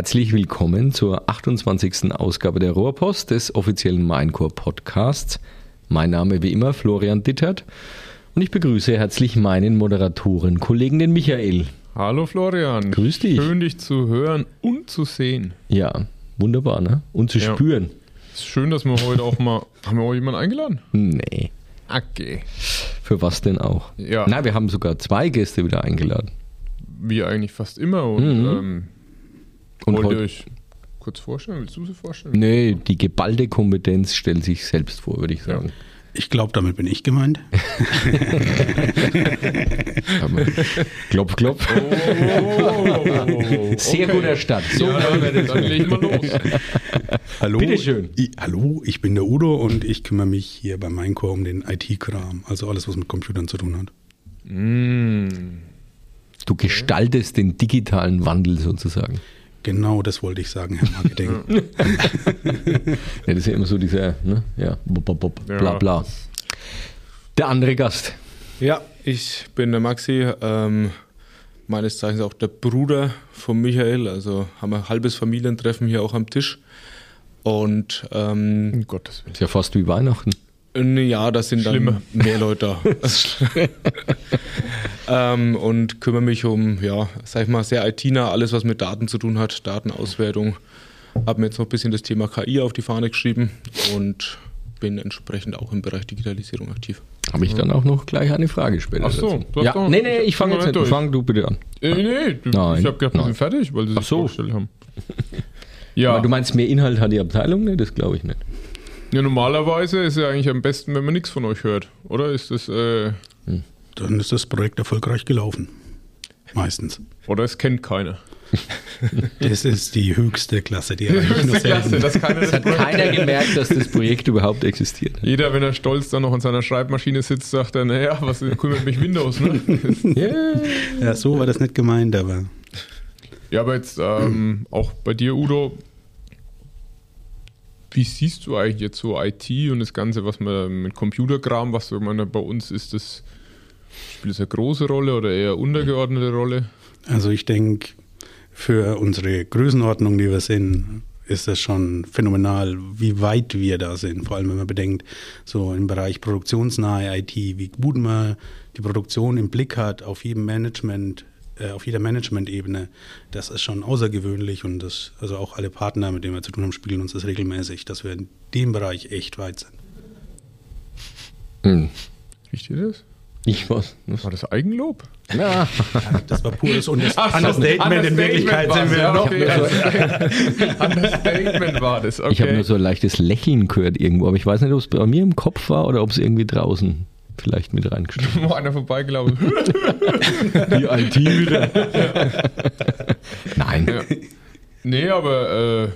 Herzlich willkommen zur 28. Ausgabe der Rohrpost des offiziellen Minecore Podcasts. Mein Name wie immer Florian Dittert und ich begrüße herzlich meinen Moderatoren, Kollegen den Michael. Hallo Florian. Grüß dich. Schön dich zu hören und zu sehen. Ja, wunderbar, ne? Und zu Ja. spüren. Ist schön, dass wir heute auch mal. Haben wir auch jemanden eingeladen? Nee. Okay. Für was denn auch? Ja. Na, wir haben sogar zwei Gäste wieder eingeladen. Wie eigentlich fast immer. Und, Mhm. ähm, Und wollt ihr heute, euch kurz vorstellen? Willst du sie vorstellen? nee, die geballte Kompetenz stellt sich selbst vor, würde ich sagen. Ich glaube, damit bin ich gemeint. Klopf, klopf. Oh, Sehr okay. guter Start. So Ja, dann, dann legen wir los. Hallo. Bitteschön. Ich, hallo, ich bin der Udo und ich kümmere mich hier bei Minecore um den IT-Kram, also alles, was mit Computern zu tun hat. Mm. Du gestaltest den digitalen Wandel sozusagen. Genau das wollte ich sagen, Herr Marketing. Ja, das ist ja immer so dieser, ne? Ja, bop, bop, bla bla. Der andere Gast. Ja, ich bin der Maxi, ähm, meines Zeichens auch der Bruder von Michael. Also haben wir ein halbes Familientreffen hier auch am Tisch. Und ähm, Um Gottes Willen. Ist ja fast wie Weihnachten. ja, da sind dann Schlimmer. mehr Leute da. ähm, und kümmere mich um, ja, sag ich mal, sehr IT-nah, alles was mit Daten zu tun hat, Datenauswertung. Habe mir jetzt noch ein bisschen das Thema KI auf die Fahne geschrieben und bin entsprechend auch im Bereich Digitalisierung aktiv. Habe ich dann auch noch gleich eine Frage Ach so, du Ja, nee, nee, ich fange Fang jetzt durch. Fang du bitte an. Äh, nee, du, Nein, ich habe gedacht, wir nein. sind fertig, weil sie sich so. vorgestellt haben. Ja, Aber du meinst, mehr Inhalt hat die Abteilung? Nee, das glaube ich nicht. ja, normalerweise ist ja eigentlich am besten, wenn man nichts von euch hört. Oder ist das, äh, Dann ist das Projekt erfolgreich gelaufen. Meistens. oder es kennt keiner? Das ist die höchste Klasse, die ich nur selten. das kann Es hat keiner gemerkt, dass das Projekt überhaupt existiert. Jeder, wenn er stolz dann noch an seiner Schreibmaschine sitzt, sagt er, naja, was kümmert mich Windows, ne? Yeah. Ja, so war das nicht gemeint, aber ja, aber jetzt ähm, auch bei dir, Udo, wie siehst du eigentlich jetzt so IT und das Ganze, was man mit Computerkram, was ich meine, bei uns ist das, spielt das eine große Rolle oder eher untergeordnete Rolle? Also ich denke, für unsere Größenordnung, die wir sind, ist das schon phänomenal, wie weit wir da sind. Vor allem, wenn man bedenkt, so im Bereich produktionsnahe IT, wie gut man die Produktion im Blick hat, auf jedem Management, äh, auf jeder Management-Ebene. Das ist schon außergewöhnlich und das, also auch alle Partner, mit denen wir zu tun haben, spiegeln uns das regelmäßig, dass wir in dem Bereich echt weit sind. Hm. Riecht ihr das? Ich was? was? War das Eigenlob? Na, Das war pures und Ach so, Understatement. In Wirklichkeit sind wir ja, noch okay. Understatement war das, okay. ich habe nur so ein leichtes Lächeln gehört irgendwo, aber ich weiß nicht, ob es bei mir im Kopf war oder ob es irgendwie draußen vielleicht mit reingestellt Wo einer vorbeigelaufen Die IT wieder. Nein. Ja. Nee, aber äh,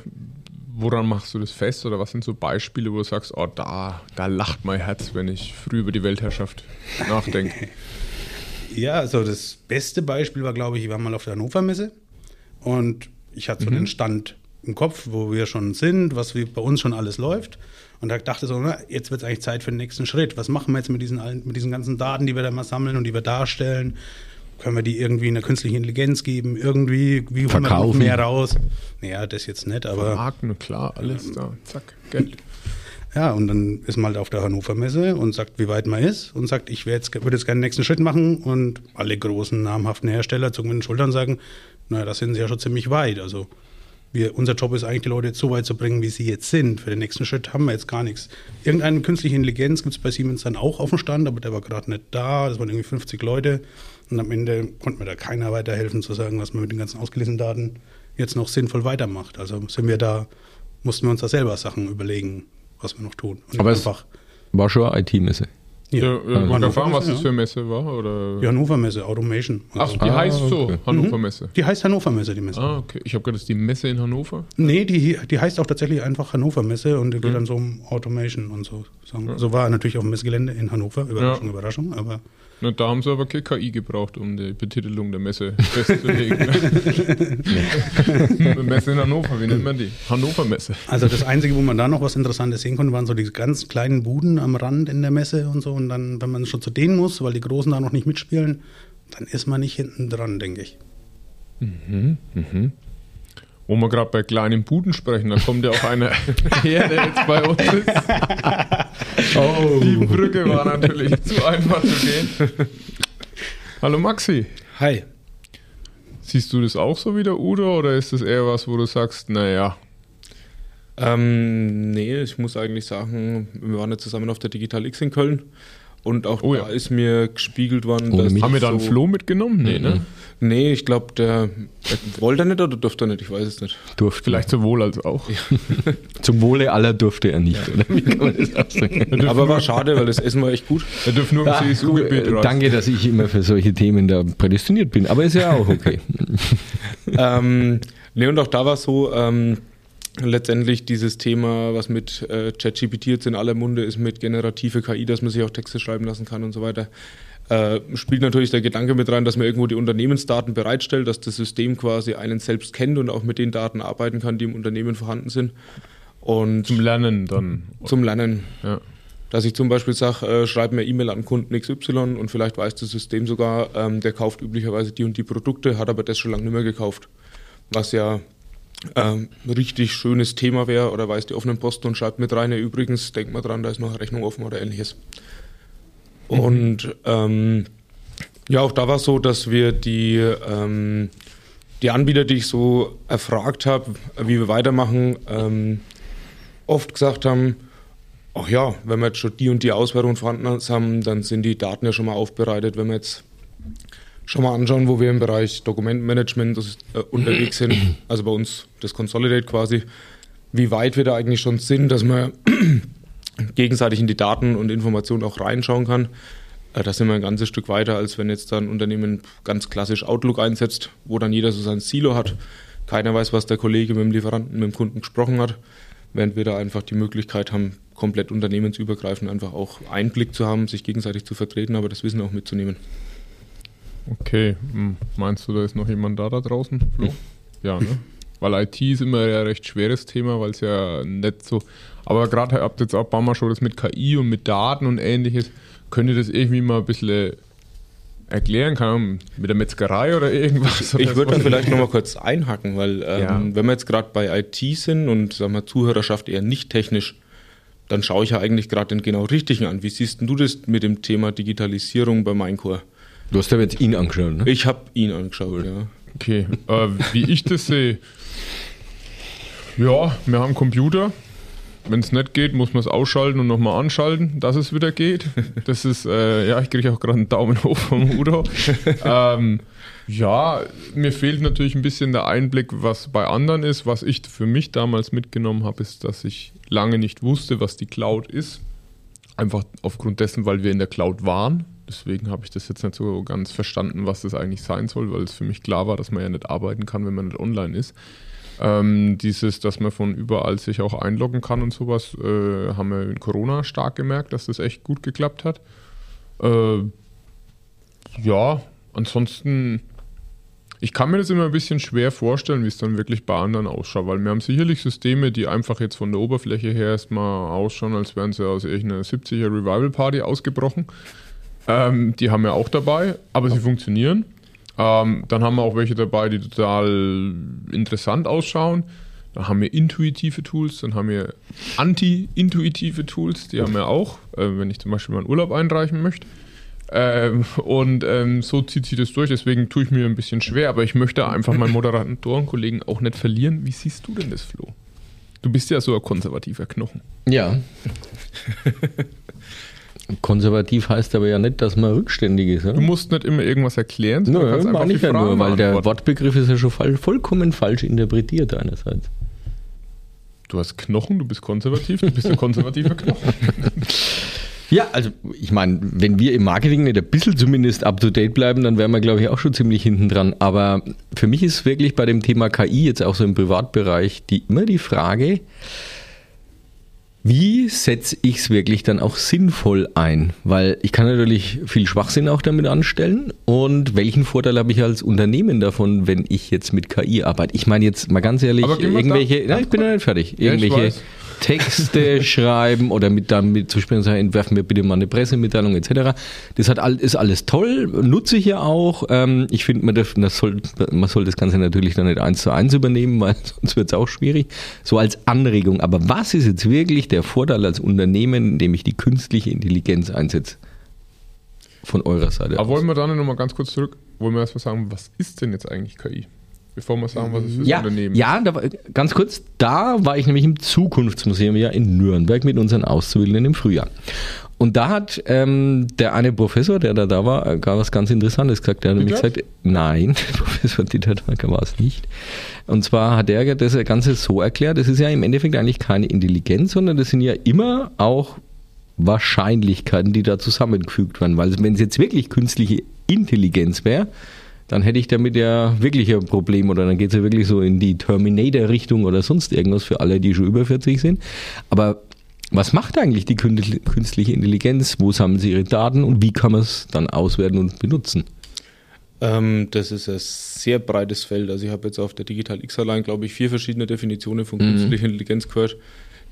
woran machst du das fest oder was sind so Beispiele, wo du sagst, oh, da, da lacht mein Herz, wenn ich früh über die Weltherrschaft nachdenke? Ja, also das beste Beispiel war, glaube ich, ich war mal auf der Hannover Messe und ich hatte so den Stand im Kopf, wo wir schon sind, was bei uns schon alles läuft. Und da dachte so, na, jetzt wird es eigentlich Zeit für den nächsten Schritt. Was machen wir jetzt mit diesen, mit diesen ganzen Daten, die wir da mal sammeln und die wir darstellen? Können wir die irgendwie in der künstlichen Intelligenz geben? Irgendwie, wie holen wir noch mehr raus? Naja, das jetzt nicht, aber Marken, klar, alles da, zack, Geld. ja, und dann ist man halt auf der Hannover Messe und sagt, wie weit man ist und sagt, ich jetzt, würde jetzt gerne den nächsten Schritt machen und alle großen namhaften Hersteller zucken mit den Schultern und sagen, naja, da sind sie ja schon ziemlich weit. Also wir, unser Job ist eigentlich, die Leute jetzt so weit zu bringen, wie sie jetzt sind. Für den nächsten Schritt haben wir jetzt gar nichts. Irgendeine künstliche Intelligenz gibt es bei Siemens dann auch auf dem Stand, aber der war gerade nicht da. Das waren irgendwie 50 Leute. Und am Ende konnte mir da keiner weiterhelfen, zu sagen, was man mit den ganzen ausgelesenen Daten jetzt noch sinnvoll weitermacht. Also sind wir da, mussten wir uns da selber Sachen überlegen, was wir noch tun. Und Aber es war schon eine IT-Messe. Ja, ja, Also wollte Hannover erfahren, was das für eine Messe war? Oder? Die Hannover Messe, Automation. Ach, Also, die Ah, heißt so, okay. Hannover Messe. die heißt Hannover Messe, die Messe. Ah, okay. Ich habe gedacht, das ist die Messe in Hannover. Nee, die, die heißt auch tatsächlich einfach Hannover Messe und die Mhm. geht dann so um Automation und so. So, war natürlich auf dem Messegelände in Hannover. Überraschung, Überraschung. Aber Na, da haben sie aber keine KI gebraucht, um die Betitelung der Messe festzulegen. Eine Messe in Hannover, wie nennt man die? Hannover Messe. also das Einzige, wo man da noch was Interessantes sehen konnte, waren so diese ganz kleinen Buden am Rand in der Messe und so. Und dann, wenn man schon zu denen muss, weil die Großen da noch nicht mitspielen, dann ist man nicht hinten dran, denke ich. Wo wir gerade bei kleinen Buden sprechen, da kommt ja auch einer her, der jetzt bei uns ist. Oh. Die Brücke war natürlich zu einfach zu gehen. Hallo Maxi. Hi. Siehst du das auch so wie der Udo oder ist das eher was, wo du sagst, naja, Ähm, nee, ich muss eigentlich sagen, wir waren ja zusammen auf der Digital X in Köln und auch Oh da ja. ist mir gespiegelt worden, Ohne mich. haben wir da einen so- Flo mitgenommen? Nee, ne? Nee, ich glaube, der, wollte er nicht oder durfte er nicht, ich weiß es nicht. Durfte. Vielleicht sowohl als auch. Zum Wohle aller durfte er nicht, oder? Wie kann man das ausdrücken? Aber war schade, weil das Essen war echt gut. Er dürfen nur im Ah, CSU-Gebiet äh, rein. danke, dass ich immer für solche Themen da prädestiniert bin, aber ist ja auch okay. ähm, nee, und auch da war es so, ähm, letztendlich dieses Thema, was mit äh, ChatGPT jetzt in aller Munde ist, mit generative KI, dass man sich auch Texte schreiben lassen kann und so weiter, äh, spielt natürlich der Gedanke mit rein, dass man irgendwo die Unternehmensdaten bereitstellt, dass das System quasi einen selbst kennt und auch mit den Daten arbeiten kann, die im Unternehmen vorhanden sind. Und Zum Lernen dann. zum Lernen. Ja. Dass ich zum Beispiel sage, äh, schreib mir E-Mail an Kunden XY und vielleicht weiß das System sogar, ähm, der kauft üblicherweise die und die Produkte, hat aber das schon lange nicht mehr gekauft. Was ja ähm, richtig schönes Thema wäre oder weiß die offenen Posten und schreibt mit rein, ja, übrigens, denkt mal dran, da ist noch eine Rechnung offen oder ähnliches. Und ähm, ja, auch da war es so, dass wir die, ähm, die Anbieter, die ich so erfragt habe, wie wir weitermachen, ähm, oft gesagt haben, ach ja, wenn wir jetzt schon die und die Auswertung vorhanden haben, dann sind die Daten ja schon mal aufbereitet. Wenn wir jetzt schon mal anschauen, wo wir im Bereich Dokumentenmanagement das, äh, unterwegs sind, also bei uns das Consolidate quasi, wie weit wir da eigentlich schon sind, dass man gegenseitig in die Daten und Informationen auch reinschauen kann. Äh, Da sind wir ein ganzes Stück weiter, als wenn jetzt da ein Unternehmen ganz klassisch Outlook einsetzt, wo dann jeder so sein Silo hat. Keiner weiß, was der Kollege mit dem Lieferanten, mit dem Kunden gesprochen hat, während wir da einfach die Möglichkeit haben, komplett unternehmensübergreifend einfach auch Einblick zu haben, sich gegenseitig zu vertreten, aber das Wissen auch mitzunehmen. Okay, hm, meinst du, da ist noch jemand da da draußen, Flo? Ja, ne? Weil IT ist immer ein recht schweres Thema, weil es ja nicht so. Aber gerade habt ihr jetzt auch ein paar Mal schon das mit KI und mit Daten und ähnliches. Könnt ihr das irgendwie mal ein bisschen erklären? Kann mit der Metzgerei oder irgendwas? Ich würde da vielleicht nochmal kurz einhaken, weil ähm, Ja. wenn wir jetzt gerade bei IT sind und sagen wir Zuhörerschaft eher nicht technisch, dann schaue ich ja eigentlich gerade den genau richtigen an. Wie siehst denn du das mit dem Thema Digitalisierung bei Minecore? Du hast aber jetzt ihn angeschaut, ne? Ich habe ihn angeschaut, ja. Okay, äh, wie ich das sehe. Ja, wir haben Computer. Wenn es nicht geht, muss man es ausschalten und nochmal anschalten, dass es wieder geht. Das ist, äh, ja, ich kriege auch gerade einen Daumen hoch vom Udo. ähm, ja, mir fehlt natürlich ein bisschen der Einblick, was bei anderen ist. Was ich für mich damals mitgenommen habe, ist, dass ich lange nicht wusste, was die Cloud ist. Einfach aufgrund dessen, weil wir in der Cloud waren. Deswegen habe ich das jetzt nicht so ganz verstanden, was das eigentlich sein soll, weil es für mich klar war, dass man ja nicht arbeiten kann, wenn man nicht online ist. Ähm, dieses, dass man von überall sich auch einloggen kann und sowas, äh, haben wir in Corona stark gemerkt, dass das echt gut geklappt hat. Äh, ja, ansonsten, ich kann mir das immer ein bisschen schwer vorstellen, wie es dann wirklich bei anderen ausschaut, weil wir haben sicherlich Systeme, die einfach jetzt von der Oberfläche her erstmal ausschauen, als wären sie aus irgendeiner 70er Revival Party ausgebrochen. Ähm, die haben wir auch dabei, aber sie funktionieren. Ähm, dann haben wir auch welche dabei, die total interessant ausschauen. Dann haben wir intuitive Tools, dann haben wir anti-intuitive Tools, die haben wir auch, äh, wenn ich zum Beispiel mal einen Urlaub einreichen möchte. Ähm, und ähm, so zieht sich das durch, deswegen tue ich mir ein bisschen schwer, aber ich möchte einfach meinen Moderatorenkollegen auch nicht verlieren. Wie siehst du denn das, Flo? Du bist ja so ein konservativer Knochen. Ja. Konservativ heißt aber ja nicht, dass man rückständig ist. Du Oder? musst nicht immer irgendwas erklären, sondern Nö, kannst einfach ich ja nur, weil der. Wortbegriff ist ja schon vollkommen falsch interpretiert einerseits. Du hast Knochen, du bist konservativ, du bist ein konservativer Knochen. Ja, also ich meine, wenn wir im Marketing nicht ein bisschen zumindest up-to-date bleiben, dann wären wir, glaube ich, auch schon ziemlich hinten dran. Aber für mich ist wirklich bei dem Thema KI jetzt auch so im Privatbereich die, immer die Frage, wie setze ich es wirklich dann auch sinnvoll ein? Weil ich kann natürlich viel Schwachsinn auch damit anstellen. Und welchen Vorteil habe ich als Unternehmen davon, wenn ich jetzt mit KI arbeite? Ich meine jetzt mal ganz ehrlich, irgendwelche, da- nein, ich bin noch nicht fertig, Ja, irgendwelche weiß. Texte schreiben oder mit damit zu sprechen, sagen, entwerfen wir bitte mal eine Pressemitteilung etc. Das hat all, ist alles toll, nutze ich ja auch. Ähm, ich finde, man, darf- das soll, man soll das Ganze natürlich dann nicht eins zu eins übernehmen, weil sonst wird es auch schwierig. So als Anregung. Aber was ist jetzt wirklich der Vorteil als Unternehmen, indem ich die künstliche Intelligenz einsetze? Von eurer Seite. Aber aus? wollen wir dann nochmal ganz kurz zurück, wollen wir erstmal sagen, was ist denn jetzt eigentlich KI? Bevor wir sagen, was es für ja, Unternehmen ja da ganz kurz, da war ich nämlich im Zukunftsmuseum ja in Nürnberg mit unseren Auszubildenden im Frühjahr. Und da hat ähm, der eine Professor, der da da war, äh, gar was ganz Interessantes gesagt. Der hat nämlich gesagt, nein, Professor Dittertmarker war es nicht. Und zwar hat er das Ganze so erklärt, das ist ja im Endeffekt eigentlich keine Intelligenz, sondern das sind ja immer auch Wahrscheinlichkeiten, die da zusammengefügt werden. Weil wenn es jetzt wirklich künstliche Intelligenz wäre, dann hätte ich damit ja wirklich ein Problem oder dann geht es ja wirklich so in die Terminator-Richtung oder sonst irgendwas für alle, die schon über 40 sind. Aber was macht eigentlich die künstli- künstliche Intelligenz? Wo sammeln sie ihre Daten und wie kann man es dann auswerten und benutzen? Ähm, das ist ein sehr breites Feld. Also ich habe jetzt auf der Digital X allein, glaube ich, vier verschiedene Definitionen von künstlicher Intelligenz gehört.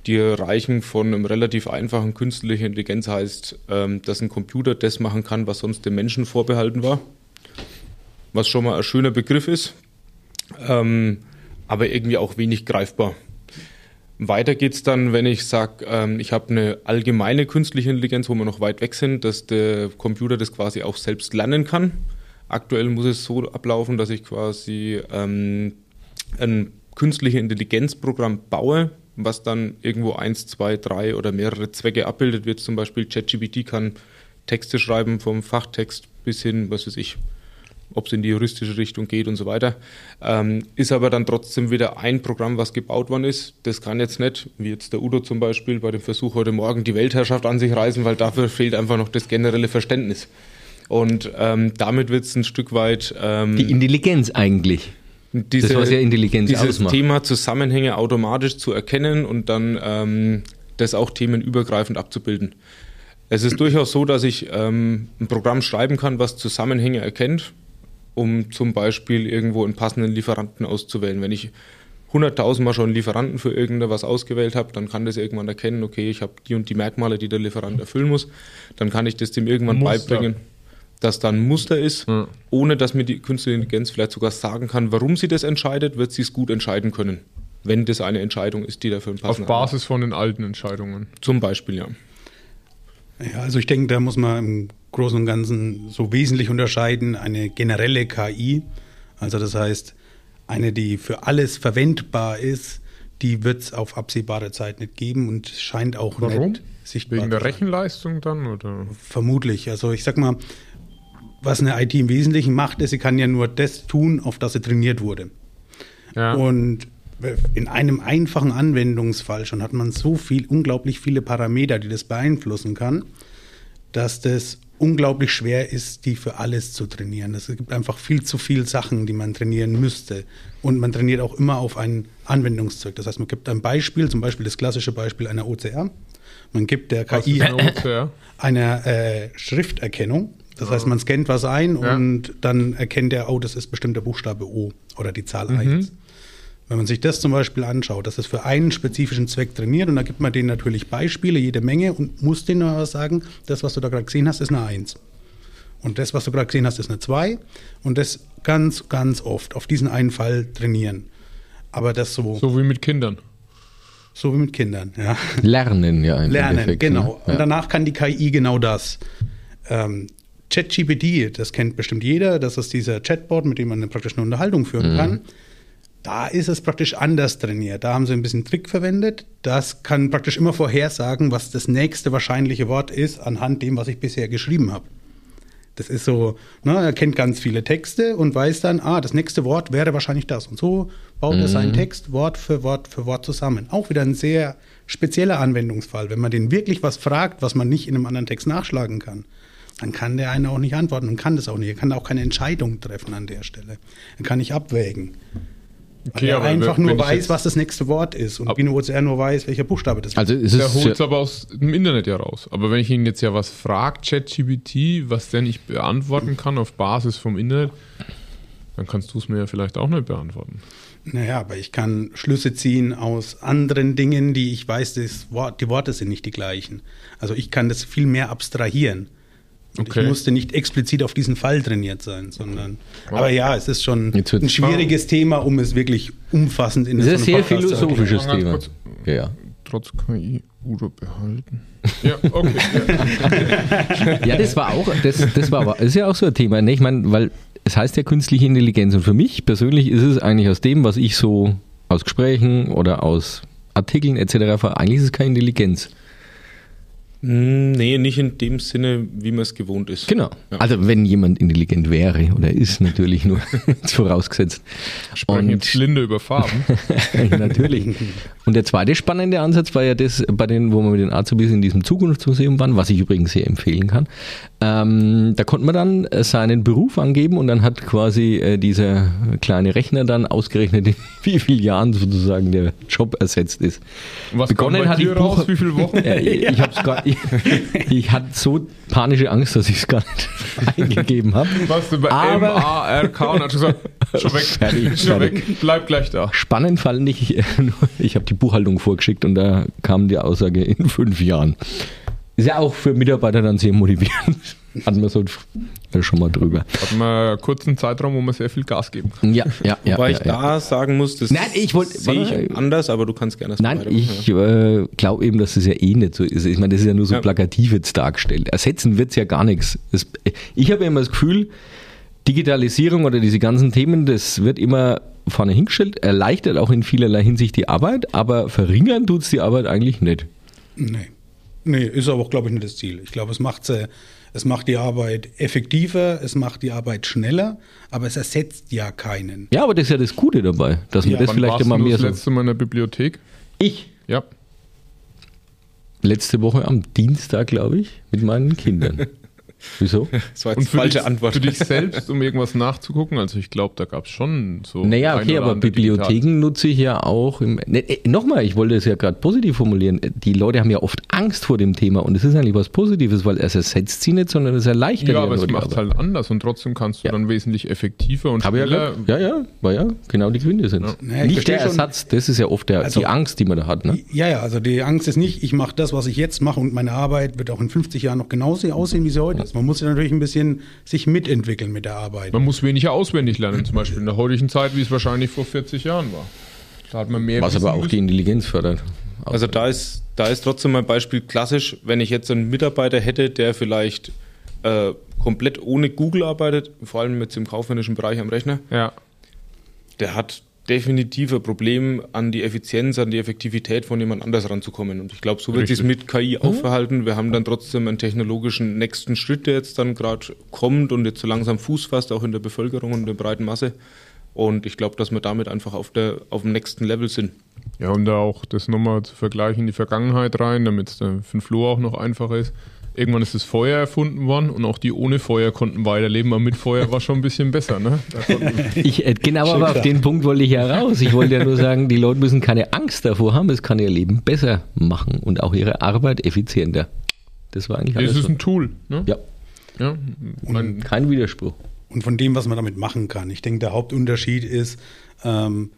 Die reichen von einem relativ einfachen künstliche Intelligenz heißt, ähm, dass ein Computer das machen kann, was sonst dem Menschen vorbehalten war. Was schon mal ein schöner Begriff ist, ähm, aber irgendwie auch wenig greifbar. Weiter geht's dann, wenn ich sage, ähm, ich habe eine allgemeine künstliche Intelligenz, wo wir noch weit weg sind, dass der Computer das quasi auch selbst lernen kann. Aktuell muss es so ablaufen, dass ich quasi ähm, ein künstliche Intelligenzprogramm baue, was dann irgendwo eins, zwei, drei oder mehrere Zwecke abbildet. Wird zum Beispiel ChatGPT kann Texte schreiben vom Fachtext bis hin, was weiß ich, ob es in die juristische Richtung geht und so weiter. Ähm, ist aber dann trotzdem wieder ein Programm, was gebaut worden ist. Das kann jetzt nicht, wie jetzt der Udo zum Beispiel bei dem Versuch heute Morgen, die Weltherrschaft an sich reißen, weil dafür fehlt einfach noch das generelle Verständnis. Und ähm, damit wird es ein Stück weit ähm, Die Intelligenz eigentlich. diese, was ja Intelligenz dieses ausmacht. Thema Zusammenhänge automatisch zu erkennen und dann ähm, das auch themenübergreifend abzubilden. Es ist durchaus so, dass ich ähm, ein Programm schreiben kann, was Zusammenhänge erkennt, um zum Beispiel irgendwo einen passenden Lieferanten auszuwählen. Wenn ich 100.000 Mal schon einen Lieferanten für irgendwas ausgewählt habe, dann kann das irgendwann erkennen, okay, ich habe die und die Merkmale, die der Lieferant erfüllen muss. Dann kann ich das dem irgendwann Muster. beibringen, dass da ein Muster ist, Ja. ohne dass mir die künstliche Intelligenz vielleicht sogar sagen kann, warum sie das entscheidet, wird sie es gut entscheiden können. Wenn das eine Entscheidung ist, die dafür einen Auf Basis von den alten Entscheidungen. Zum Beispiel, ja. Ja, also ich denke, da muss man im Großen und Ganzen so wesentlich unterscheiden. Eine generelle KI, also das heißt, eine, die für alles verwendbar ist, die wird es auf absehbare Zeit nicht geben und scheint auch Warum? nicht sichtbar Wegen der. Rechenleistung dann? Oder? Vermutlich. Also ich sag mal, was eine IT im Wesentlichen macht, ist, sie kann ja nur das tun, auf das sie trainiert wurde. Ja. Und in einem einfachen Anwendungsfall schon hat man so viel, unglaublich viele Parameter, die das beeinflussen kann, dass das unglaublich schwer ist, die für alles zu trainieren. Es gibt einfach viel zu viele Sachen, die man trainieren müsste. Und man trainiert auch immer auf einen Anwendungszweck. Das heißt, man gibt ein Beispiel, zum Beispiel das klassische Beispiel einer OCR. Man gibt der Was KI eine äh, Schrifterkennung. Das heißt, man scannt was ein Ja. und dann erkennt er, oh, das ist bestimmt der Buchstabe O oder die Zahl 1. Wenn man sich das zum Beispiel anschaut, das ist für einen spezifischen Zweck trainiert und da gibt man denen natürlich Beispiele, jede Menge und muss denen aber sagen, das, was du da gerade gesehen hast, ist eine 1. Und das, was du gerade gesehen hast, ist eine 2 und das ganz, ganz oft auf diesen einen Fall trainieren. Aber das so, so, So wie mit Kindern. wie mit Kindern, ja. Lernen, ja. Im Lernen, Endeffekt, genau. Ne? Und danach kann die KI genau das. Ähm, ChatGPT, das kennt bestimmt jeder, das ist dieser Chatbot, mit dem man eine praktisch eine Unterhaltung führen kann. Da ist es praktisch anders trainiert. Da haben sie ein bisschen Trick verwendet. Das kann praktisch immer vorhersagen, was das nächste wahrscheinliche Wort ist, anhand dem, was ich bisher geschrieben habe. Das ist so, ne, er kennt ganz viele Texte und weiß dann, ah, das nächste Wort wäre wahrscheinlich das. Und so baut er seinen Text Wort für Wort für Wort zusammen. Auch wieder ein sehr spezieller Anwendungsfall. Wenn man den wirklich was fragt, was man nicht in einem anderen Text nachschlagen kann, dann kann der eine auch nicht antworten und kann das auch nicht. Er kann auch keine Entscheidung treffen an der Stelle. Er kann nicht abwägen. Weil er einfach nur ich weiß, was das nächste Wort ist. Und eine OCR nur weiß, welcher Buchstabe das Also ist holt es aber aus dem Internet ja raus. Aber wenn ich ihn jetzt ja was frage, ChatGPT, was der nicht beantworten kann auf Basis vom Internet, dann kannst du es mir ja vielleicht auch nicht beantworten. Naja, aber ich kann Schlüsse ziehen aus anderen Dingen, die ich weiß, das Wort, die Worte sind nicht die gleichen. Also ich kann das viel mehr abstrahieren. Und Okay. ich musste nicht explizit auf diesen Fall trainiert sein, sondern. Aber ja, es ist schon ein schwieriges Thema, um es wirklich umfassend in Das ist so sehr Podcast zu erklären. philosophisches Thema. kurz. Ja, ja. Trotz KI Udo behalten. Ja, okay. Ja. Das war auch, das, das war ist ja auch so ein Thema. Ne? Ich meine, weil es heißt ja künstliche Intelligenz und für mich persönlich ist es eigentlich aus dem, was ich so aus Gesprächen oder aus Artikeln etc. eigentlich ist es keine Intelligenz. Mm, Nee, nicht in dem Sinne, wie man es gewohnt ist. Genau. Ja. Also wenn jemand intelligent wäre oder ist natürlich nur vorausgesetzt. Sprechen jetzt Blinde über Farben. natürlich. Und der zweite spannende Ansatz war ja das, bei den, wo wir mit den Azubis in diesem Zukunftsmuseum waren, was ich übrigens sehr empfehlen kann. Ähm, da konnte man dann äh, seinen Beruf angeben und dann hat quasi äh, dieser kleine Rechner dann ausgerechnet, in wie vielen Jahren sozusagen der Job ersetzt ist. Und was Begonnen hat die dir raus? Buch- Wie viele Wochen? Ja, ich, ich, hab's gar, ich, ich hatte so panische Angst, dass ich es gar nicht eingegeben habe. Was über Aber- M-A-R-K und hat gesagt, schon weg, Fertig, schon fertig. weg, bleib gleich da. Spannend fand ich, ich habe die Buchhaltung vorgeschickt und da kam die Aussage in fünf Jahren. Ist ja auch für Mitarbeiter dann sehr motivierend. Hatten wir so schon mal drüber. Hatten wir einen kurzen Zeitraum, wo man sehr viel Gas geben kann. Ja, ja, ja. Wobei ja, ich ja. da sagen muss, das Nein, ich wollt- sehe ich anders, aber du kannst gerne das Nein, ich äh, glaube eben, dass das ja eh nicht so ist. Ich meine, das ist ja nur so Ja. plakativ jetzt dargestellt. Ersetzen wird es ja gar nichts. Es, ich habe immer das Gefühl, Digitalisierung oder diese ganzen Themen, das wird immer vorne hingestellt, erleichtert auch in vielerlei Hinsicht die Arbeit, aber verringern tut es die Arbeit eigentlich nicht. Nee. Nee, ist aber auch, glaube ich, nicht das Ziel. Ich glaube, es macht, sie, es macht die Arbeit effektiver, es macht die Arbeit schneller, aber es ersetzt ja keinen. Ja, aber das ist ja das Gute dabei, dass man Ja, das Wann vielleicht immer du mehr das so. letzte Mal in der Bibliothek? Ich Ja. letzte Woche am Dienstag, glaube ich, mit meinen Kindern. Wieso? Das war jetzt Und für falsche dich, Antwort. für dich selbst, um irgendwas nachzugucken? Also ich glaube, da gab es schon so. Naja, okay, oder aber Bibliotheken nutze ich ja auch. Im, ne, äh, Nochmal, ich wollte es ja gerade positiv formulieren. Die Leute haben ja oft Angst vor dem Thema und es ist eigentlich was Positives, weil es ersetzt sie nicht, sondern es erleichtert Ja, ja aber es macht Arbeit. halt anders und trotzdem kannst du Ja. dann wesentlich effektiver und Habe ja, schneller. grad- ja, ja, war ja genau die Quintessenz. Ja. Naja, ich Nicht der Ersatz, das ist ja oft der, Also- die Angst, die man da hat. Ne? Ja, ja, also die Angst ist nicht, ich mache das, was ich jetzt mache und meine Arbeit wird auch in 50 Jahren noch genauso aussehen, wie sie heute ist. Man muss ja natürlich ein bisschen sich mitentwickeln mit der Arbeit. Man muss weniger auswendig lernen, zum Beispiel in der heutigen Zeit, wie es wahrscheinlich vor 40 Jahren war. Da hat man mehr Was Wissen aber auch die. Intelligenz fördert. Also da ist, da ist trotzdem mein Beispiel klassisch, wenn ich jetzt einen Mitarbeiter hätte, der vielleicht äh, komplett ohne Google arbeitet, vor allem jetzt im kaufmännischen Bereich am Rechner, Ja. der hat definitiv ein Problem, an die Effizienz, an die Effektivität von jemand anders ranzukommen. Und ich glaube, so wird Richtig. sich mit KI aufverhalten. Wir haben dann trotzdem einen technologischen nächsten Schritt, der jetzt dann gerade kommt und jetzt so langsam Fuß fasst, auch in der Bevölkerung und der breiten Masse. Und ich glaube, dass wir damit einfach auf, der, auf dem nächsten Level sind. Ja, und da auch das nochmal zu vergleichen in die Vergangenheit rein, damit es dann für den Flo auch noch einfacher ist. Irgendwann ist das Feuer erfunden worden und auch die ohne Feuer konnten weiterleben, aber mit Feuer war schon ein bisschen besser. Ne? Ich, äh, genau, aber auf den Punkt wollte ich ja raus. Ich wollte ja nur sagen, die Leute müssen keine Angst davor haben, es kann ihr Leben besser machen und auch ihre Arbeit effizienter. Das war eigentlich es alles. ist So. ein Tool. Ne? Ja, Ja, mein, kein Widerspruch. Und von dem, was man damit machen kann. Ich denke, der Hauptunterschied ist, ähm,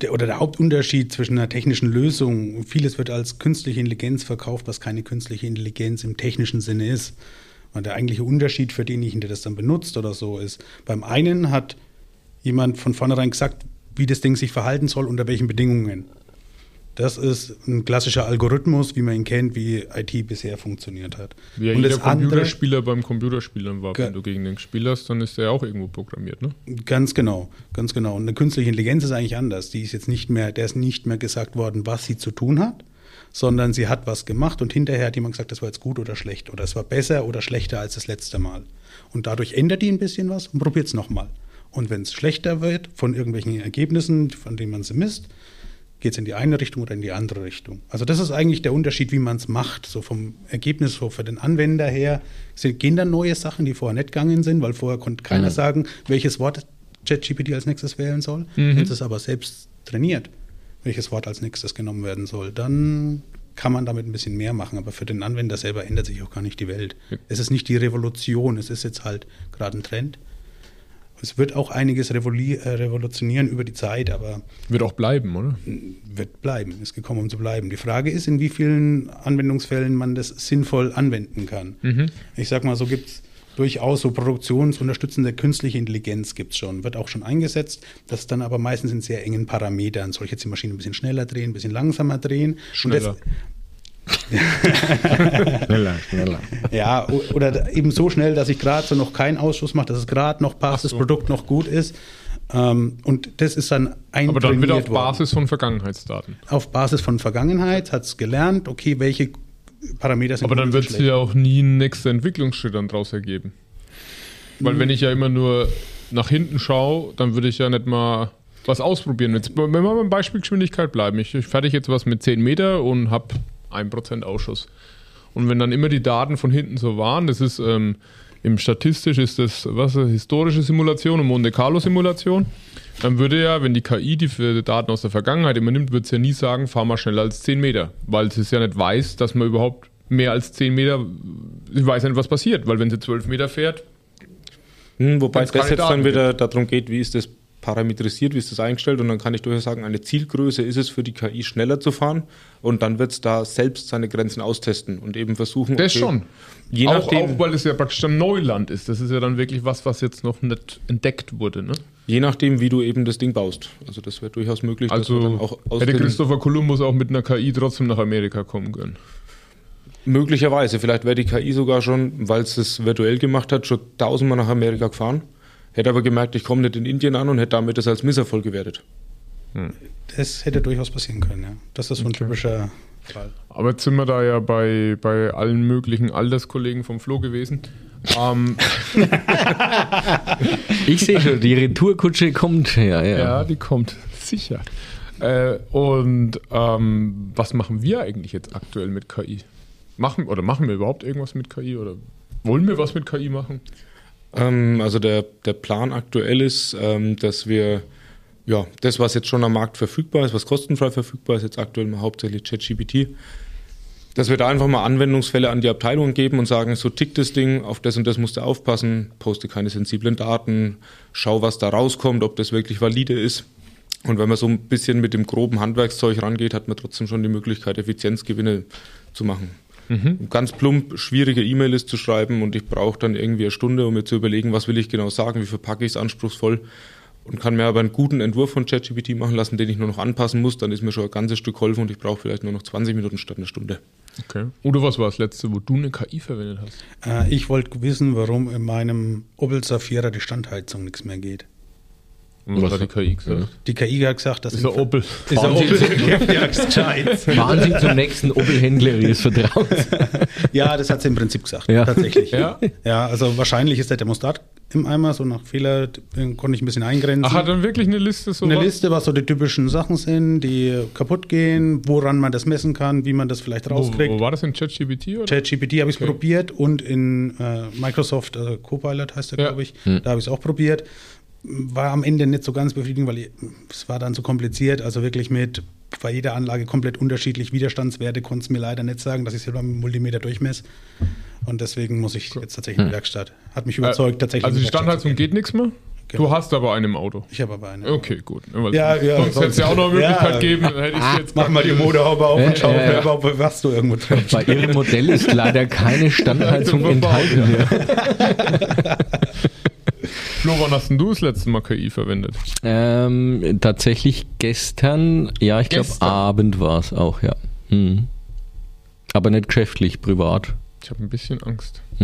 der, oder der Hauptunterschied zwischen einer technischen Lösung, vieles wird als künstliche Intelligenz verkauft, was keine künstliche Intelligenz im technischen Sinne ist. Und der eigentliche Unterschied für denjenigen, der das dann benutzt oder so, ist, beim einen hat jemand von vornherein gesagt, wie das Ding sich verhalten soll, unter welchen Bedingungen. Das ist ein klassischer Algorithmus, wie man ihn kennt, wie IT bisher funktioniert hat. wie ja Und jeder das andere, Computerspieler beim Computerspielern war. Wenn du gegen den Spiel hast, dann ist der auch irgendwo programmiert. Ne? Ganz genau, ganz genau. Und eine künstliche Intelligenz ist eigentlich anders. Die ist jetzt nicht mehr, der ist nicht mehr gesagt worden, was sie zu tun hat, sondern sie hat was gemacht und hinterher hat jemand gesagt, das war jetzt gut oder schlecht oder es war besser oder schlechter als das letzte Mal. Und dadurch ändert die ein bisschen was und probiert es nochmal. Und wenn es schlechter wird von irgendwelchen Ergebnissen, von denen man sie misst, geht es in die eine Richtung oder in die andere Richtung. Also das ist eigentlich der Unterschied, wie man es macht. So vom Ergebnis so für den Anwender her sind, gehen dann neue Sachen, die vorher nicht gegangen sind, weil vorher konnte keiner Mhm. sagen, welches Wort ChatGPT als nächstes wählen soll. Wenn es aber selbst trainiert, welches Wort als nächstes genommen werden soll, dann kann man damit ein bisschen mehr machen. Aber für den Anwender selber ändert sich auch gar nicht die Welt. Es ist nicht die Revolution, es ist jetzt halt gerade ein Trend. Es wird auch einiges äh, revolutionieren über die Zeit, aber Wird auch bleiben, oder? wird bleiben, ist gekommen, um zu bleiben. Die Frage ist, in wie vielen Anwendungsfällen man das sinnvoll anwenden kann. Ich sag mal, so gibt es durchaus so produktionsunterstützende künstliche Intelligenz gibt es schon, wird auch schon eingesetzt, das dann aber meistens in sehr engen Parametern. Soll ich jetzt die Maschine ein bisschen schneller drehen, ein bisschen langsamer drehen? Und das- Schneller. Schneller. Ja, oder eben so schnell, dass ich gerade so noch keinen Ausschuss mache, dass es gerade noch passt, so. das Produkt noch gut ist. Ähm, und das ist dann eintrainiert Aber dann wieder auf worden. Basis von Vergangenheitsdaten. Auf Basis von Vergangenheit hat es gelernt, okay, welche Parameter sind Aber dann wird es ja auch nie einen nächsten Schritt dann draus ergeben. Weil wenn ich ja immer nur nach hinten schaue, dann würde ich ja nicht mal was ausprobieren. Jetzt, wenn wir beim Beispiel Geschwindigkeit bleiben. Ich, ich fertig jetzt was mit 10 Meter und habe 1% Ausschuss. Und wenn dann immer die Daten von hinten so waren, das ist ähm, im statistisch ist das was eine historische Simulation und Monte Carlo Simulation, dann würde ja, wenn die KI die für Daten aus der Vergangenheit immer nimmt, wird es ja nie sagen, fahr mal schneller als 10 Meter, weil es ja nicht weiß, dass man überhaupt mehr als 10 Meter, ich weiß nicht, was passiert, weil wenn sie 12 Meter fährt, Hm, wobei keine jetzt dann wieder darum geht, wie ist das parametrisiert, wie ist das eingestellt und dann kann ich durchaus sagen, eine Zielgröße ist es für die KI schneller zu fahren und dann wird es da selbst seine Grenzen austesten und eben versuchen. das okay, schon. Je auch, nachdem, auch weil es ja praktisch ein Neuland ist. Das ist ja dann wirklich was, was jetzt noch nicht entdeckt wurde. Ne? je nachdem, wie du eben das Ding baust. Also das wäre durchaus möglich, Also hätte Christopher Columbus auch mit einer KI trotzdem nach Amerika kommen können. Möglicherweise, vielleicht wäre die KI sogar schon, weil es es virtuell gemacht hat, schon tausendmal nach Amerika gefahren. Hätte aber gemerkt, ich komme nicht in Indien an und hätte damit das als Misserfolg gewertet. Das hätte durchaus passieren können, ja. Das ist so ein typischer Fall. Aber jetzt sind wir da ja bei, bei allen möglichen Alterskollegen vom Flo gewesen. Ähm, Ich sehe schon, die Retourkutsche kommt. Ja, ja. ja, die kommt sicher. Äh, und ähm, was machen wir eigentlich jetzt aktuell mit KI? Machen, oder machen wir überhaupt irgendwas mit KI? Oder wollen wir was mit KI machen? Ähm, also der, der Plan aktuell ist, ähm, dass wir ja, das, was jetzt schon am Markt verfügbar ist, was kostenfrei verfügbar ist, jetzt aktuell mal hauptsächlich ChatGPT, dass wir da einfach mal Anwendungsfälle an die Abteilungen geben und sagen, so tickt das Ding, auf das und das musst du aufpassen, poste keine sensiblen Daten, schau, was da rauskommt, ob das wirklich valide ist. Und wenn man so ein bisschen mit dem groben Handwerkszeug rangeht, hat man trotzdem schon die Möglichkeit, Effizienzgewinne zu machen. Ganz plump, schwierige E-Mail ist zu schreiben und ich brauche dann irgendwie eine Stunde, um mir zu überlegen, was will ich genau sagen, wie verpacke ich es anspruchsvoll und kann mir aber einen guten Entwurf von ChatGPT machen lassen, den ich nur noch anpassen muss, dann ist mir schon ein ganzes Stück geholfen und ich brauche vielleicht nur noch 20 Minuten statt eine Stunde. Okay. Oder was war das letzte, wo du eine KI verwendet hast? Äh, ich wollte wissen, warum in meinem Opel Safira die Standheizung nichts mehr geht. Was hat die KI gesagt? Die KI hat gesagt, dass Das ist der Opel. Ist der Opel. Fahren Sie zum nächsten Opel-Händler Ihres Vertrauens. ja, das hat sie im Prinzip gesagt. Ja. Tatsächlich. Ja? ja, also wahrscheinlich ist der Thermostat im Eimer, so nach Fehler den konnte ich ein bisschen eingrenzen. Ach, hat dann wirklich eine Liste so eine was? Liste, was so die typischen Sachen sind, die kaputt gehen, woran man das messen kann, wie man das vielleicht Wo, rauskriegt. wo war das in ChatGPT? oder? ChatGPT habe ich es Okay. probiert und in äh, Microsoft äh, Copilot heißt der, Ja. glaube ich. Da habe ich es auch probiert. War am Ende nicht so ganz befriedigend, weil ich, es war dann so kompliziert. Also wirklich mit bei jeder Anlage komplett unterschiedlich Widerstandswerte konnte es mir leider nicht sagen, dass ich selber mit dem Multimeter durchmesse. Und deswegen muss ich jetzt tatsächlich in die Werkstatt. Hat mich überzeugt, tatsächlich. Also die Standheizung geht nichts mehr? Genau. Du hast aber einen im Auto. Ich habe aber eine. Okay, gut. Ja, ja, sonst hätte es ja auch noch eine Möglichkeit ja. geben, dann hätte ich jetzt Mach mal die Motorhaube auf Ja, und schau, ja, ja. ob was du irgendwo drin Bei Ihrem Modell ist leider keine Standheizung enthalten. Flo, wann hast denn du das letzte Mal KI verwendet? Ähm, tatsächlich gestern, ja, ich glaube? Abend war es auch, ja. Hm. Aber nicht geschäftlich, privat. Ich habe ein bisschen Angst.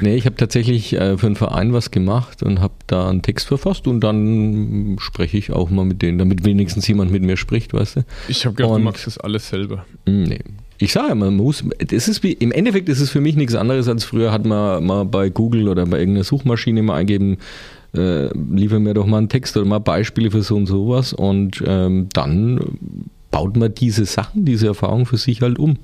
Nee, ich habe tatsächlich äh, für einen Verein was gemacht und habe da einen Text verfasst und dann spreche ich auch mal mit denen, damit wenigstens jemand mit mir spricht, weißt du? Ich habe gedacht, Und- du machst das alles selber. Hm, Nee. Ich sage man muss, das ist wie, im Endeffekt ist es für mich nichts anderes als früher hat man mal bei Google oder bei irgendeiner Suchmaschine mal eingeben, äh, liefer mir doch mal einen Text oder mal Beispiele für so und sowas und ähm, dann baut man diese Sachen, diese Erfahrung für sich halt um.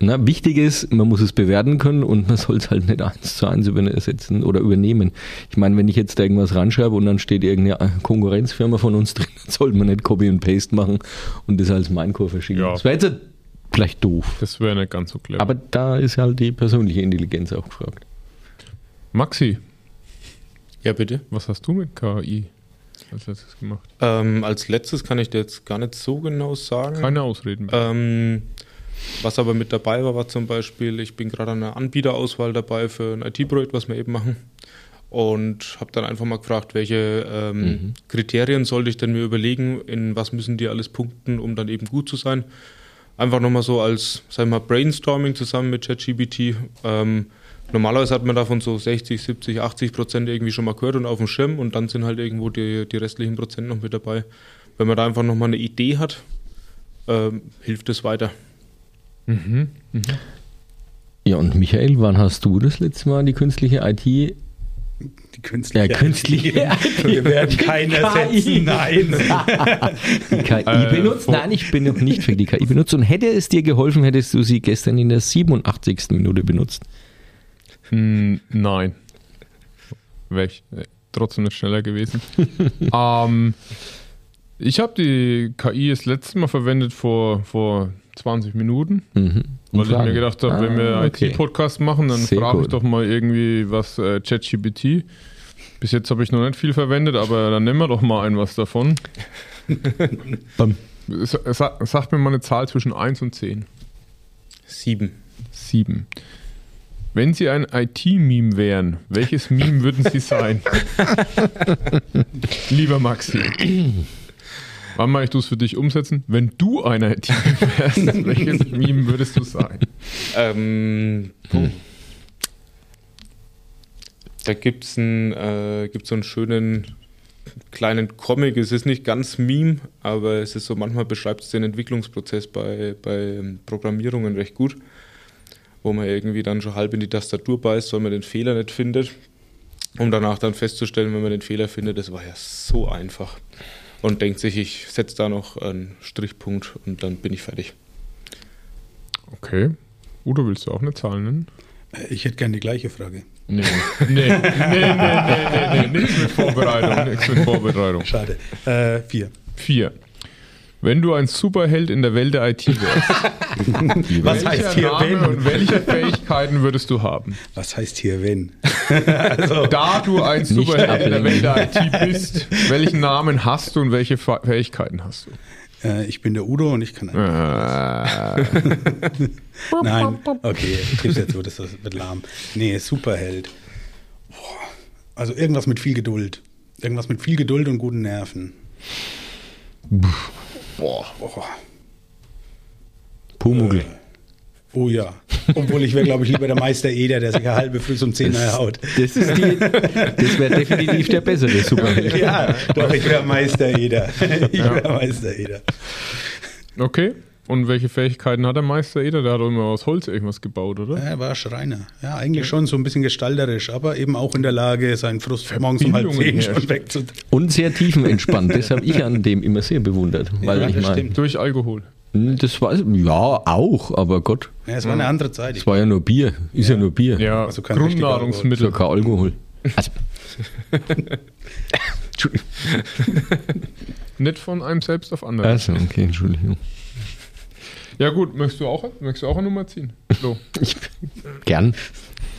Na, wichtig ist, man muss es bewerten können und man soll es halt nicht eins zu eins übersetzen oder übernehmen. Ich meine, wenn ich jetzt da irgendwas ranschreibe und dann steht irgendeine Konkurrenzfirma von uns drin, dann sollte man nicht Copy and Paste machen und das als Minecore verschieben. Ja. Das wäre jetzt vielleicht doof. Das wäre nicht ganz so clever. Aber da ist halt die persönliche Intelligenz auch gefragt. Maxi, Ja, bitte. Was hast du mit KI als letztes gemacht? Ähm, als letztes kann ich dir jetzt gar nicht so genau sagen. Keine Ausreden mehr. Ähm, was aber mit dabei war, war zum Beispiel, ich bin gerade an einer Anbieterauswahl dabei für ein IT-Projekt, was wir eben machen. Und habe dann einfach mal gefragt, welche ähm, Mhm. Kriterien sollte ich denn mir überlegen, in was müssen die alles punkten, um dann eben gut zu sein. Einfach nochmal so als, sagen wir mal, Brainstorming zusammen mit ChatGPT. Ähm, normalerweise hat man davon so 60, 70, 80 Prozent irgendwie schon mal gehört und auf dem Schirm und dann sind halt irgendwo die, die restlichen Prozent noch mit dabei. Wenn man da einfach nochmal eine Idee hat, ähm, hilft es weiter. Mhm. Ja, und Michael, wann hast du das letzte Mal die künstliche IT? Die künstliche, Ja, künstliche. Wir werden keinen KI. ersetzen, nein. Die KI Äh, benutzt? Nein, ich bin noch nicht für die KI benutzt. Und hätte es dir geholfen, hättest du sie gestern in der 87. Minute benutzt. Hm, nein. Wäre ich äh, trotzdem nicht schneller gewesen. ähm, ich habe die KI das letzte Mal verwendet vor, vor 20 Minuten, Mhm. weil ich Fragen. mir gedacht habe, wenn wir Ah, okay. IT-Podcast machen, dann Sehr frage ich doch mal irgendwie was äh, ChatGPT. Bis jetzt habe ich noch nicht viel verwendet, aber dann nehmen wir doch mal ein was davon. Bam. Sa- sa- Sag mir mal eine Zahl zwischen 1 und 10. Sieben. 7. Wenn Sie ein IT-Meme wären, welches Meme würden Sie sein? Lieber Maxi. Wann mache ich das für dich umsetzen? Wenn du ein IT-Meme wärst, welches Meme würdest du sein? Ähm, puh. Da gibt es äh, gibt's so einen schönen kleinen Comic. Es ist nicht ganz Meme, aber es ist so, manchmal beschreibt es den Entwicklungsprozess bei, bei Programmierungen recht gut, wo man irgendwie dann schon halb in die Tastatur beißt, weil man den Fehler nicht findet, um danach dann festzustellen, wenn man den Fehler findet, das war ja so einfach. Und denkt sich, ich setze da noch einen Strichpunkt und dann bin ich fertig. Okay. Udo, willst du auch eine Zahl nennen? Ich hätte gerne die gleiche Frage. Nee. Nee, nee, nee, nee, nee, nee. Nichts mit Vorbereitung. Nichts mit Vorbereitung. Schade. Äh, vier. Vier. Wenn du ein Superheld in der Welt der IT wärst, Was heißt hier Name wenn? und welche Fähigkeiten würdest du haben? Was heißt hier wenn? Da du ein Superheld in der. Welt der IT bist, welchen Namen hast du und welche Fähigkeiten hast du? Äh, ich bin der Udo und ich kann. Äh, Nein, okay, ich gib's jetzt so, das wird lahm. Nee, Superheld. Also irgendwas mit viel Geduld. Irgendwas mit viel Geduld und guten Nerven. Boah. Boah. Pumuckl. Oh ja. Obwohl ich wäre, glaube ich, lieber der Meister Eder, der sich eine halbe Früh um 10 Uhr haut. Das, ist die, das wäre definitiv der bessere Superheld. Ja, doch, ich wäre Meister Eder. Ich wäre Meister Eder. Okay. Und welche Fähigkeiten hat der Meister Eder? Der hat doch immer aus Holz irgendwas gebaut, oder? Er war Schreiner. Ja, eigentlich schon so ein bisschen gestalterisch, aber eben auch in der Lage, seinen Frust morgens um halb zehn schon wegzudrehen. Und sehr tiefenentspannt. Das habe ich an dem immer sehr bewundert. Weil Ja, ich das stimmt. Durch Alkohol. das war ja auch, aber Gott, Ja, es war eine andere Zeit. es war ja nur Bier. Ist ja, nur Bier. Ja, Also kein Grundnahrungsmittel. Ja kein Alkohol. Also, Entschuldigung. Nicht von einem selbst auf andere. Also, okay, Entschuldigung. Ja gut, möchtest du auch, möchtest du auch eine Nummer ziehen? So, Ich, gern.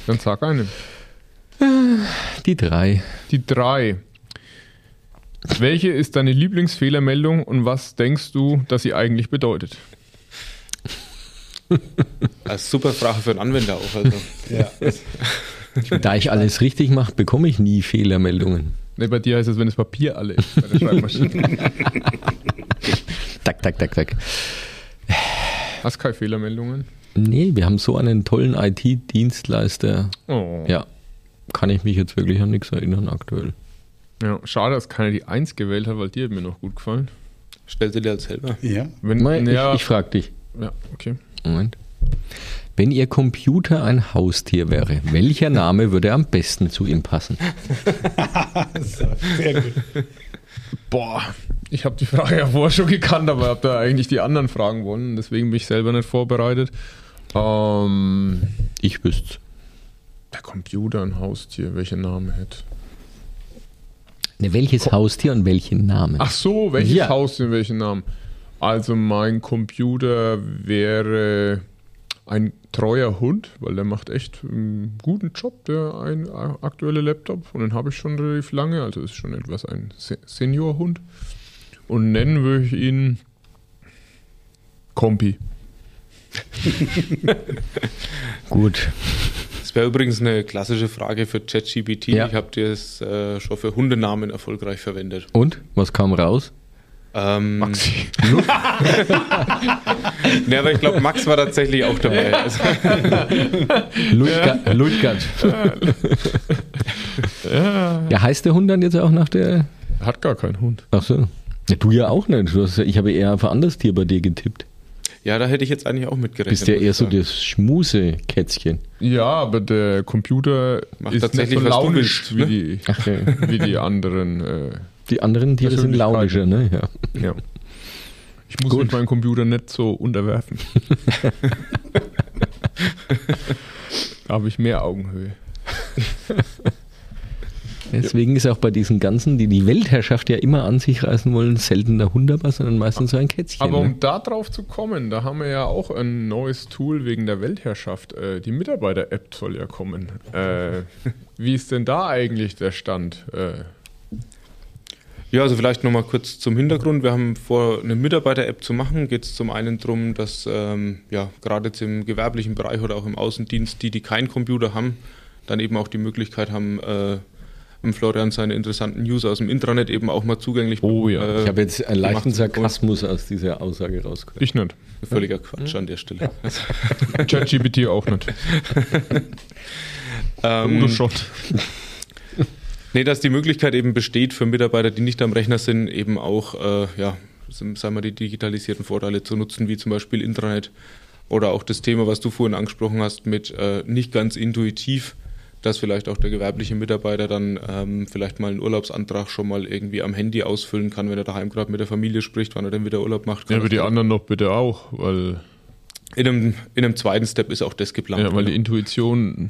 dann sag eine. Die drei. Die drei. Welche ist deine Lieblingsfehlermeldung und was denkst du, dass sie eigentlich bedeutet? Als super Frage für einen Anwender auch. Also. Ja. Da ich alles richtig mache, bekomme ich nie Fehlermeldungen. Ne, bei dir heißt es, wenn das Papier alle ist bei der Schreibmaschine. Tak, tak, tak, tak. Hast keine Fehlermeldungen? Nee, wir haben so einen tollen IT-Dienstleister. Oh. Ja, kann ich mich jetzt wirklich an nichts erinnern aktuell. ja. Schade, dass keiner die Eins gewählt hat, weil die hat mir noch gut gefallen. Stell dir das selber. ja. Wenn, Nein, ja, ich, ich frage dich. ja, okay. Moment. Wenn Ihr Computer ein Haustier wäre, welcher Name würde am besten zu ihm passen? So, sehr gut. Boah, ich habe die Frage ja vorher schon gekannt, aber habe da eigentlich die anderen fragen wollen. Deswegen bin ich selber nicht vorbereitet. Ähm, Ich wüsste. der Computer, ein Haustier, welcher Name hätte? Ne, welches Haustier und welchen Namen? Ach so, welches Ja. Haustier, welchen Namen? Also mein Computer wäre ein treuer Hund, weil der macht echt einen guten Job, der ein aktuelle Laptop. Und den habe ich schon relativ lange, also ist schon etwas ein Seniorhund. Und nennen würde ich ihn Kompi. Gut. Das wäre übrigens eine klassische Frage für ChatGPT. Ja. Ich habe das äh, schon für Hundenamen erfolgreich verwendet. Und? Was kam raus? Ähm, Maxi. ne, aber ich glaube, Max war tatsächlich auch dabei. Also Ludgard. Ja. ja, heißt der Hund dann jetzt auch nach der. Hat gar keinen Hund. Ach so. Ja, du ja auch nicht. Hast, ich habe eher auf ein anderes Tier bei dir getippt. Ja, da hätte ich jetzt eigentlich auch mitgerechnet. Bist ja eher so das Schmusekätzchen. Ja, aber der Computer Macht ist nicht so launisch ne? wie, die, okay. wie die anderen. Äh, die anderen Tiere sind launischer, ne? Ja. ja. Ich muss Gut. mit meinem Computer nicht so unterwerfen. da habe ich mehr Augenhöhe. Deswegen ist auch bei diesen ganzen, die die Weltherrschaft ja immer an sich reißen wollen, selten der Hunderbar, sondern meistens so ein Kätzchen. Aber um ne? da drauf zu kommen, da haben wir ja auch ein neues Tool wegen der Weltherrschaft. Äh, die Mitarbeiter-App soll ja kommen. Äh, wie ist denn da eigentlich der Stand? Äh, ja, also vielleicht nochmal kurz zum Hintergrund. Wir haben vor, eine Mitarbeiter-App zu machen. Geht es zum einen darum, dass ähm, ja, gerade jetzt im gewerblichen Bereich oder auch im Außendienst, die, die keinen Computer haben, dann eben auch die Möglichkeit haben, äh, Florian seine interessanten News aus dem Intranet eben auch mal zugänglich Oh ja, äh, ich habe jetzt einen leichten Sarkasmus aus dieser Aussage rausgehört. Ich nicht. Völliger Quatsch ja. an der Stelle. ChatGPT auch nicht. ähm, Udo schon. Nee, dass die Möglichkeit eben besteht für Mitarbeiter, die nicht am Rechner sind, eben auch, äh, ja, sagen wir, die digitalisierten Vorteile zu nutzen, wie zum Beispiel Intranet oder auch das Thema, was du vorhin angesprochen hast, mit äh, nicht ganz intuitiv, dass vielleicht auch der gewerbliche Mitarbeiter dann ähm, vielleicht mal einen Urlaubsantrag schon mal irgendwie am Handy ausfüllen kann, wenn er daheim gerade mit der Familie spricht, wann er dann wieder Urlaub macht. Ja, aber die anderen noch bitte auch, weil. In einem, in einem zweiten Step ist auch das geplant. Ja, weil die Intuition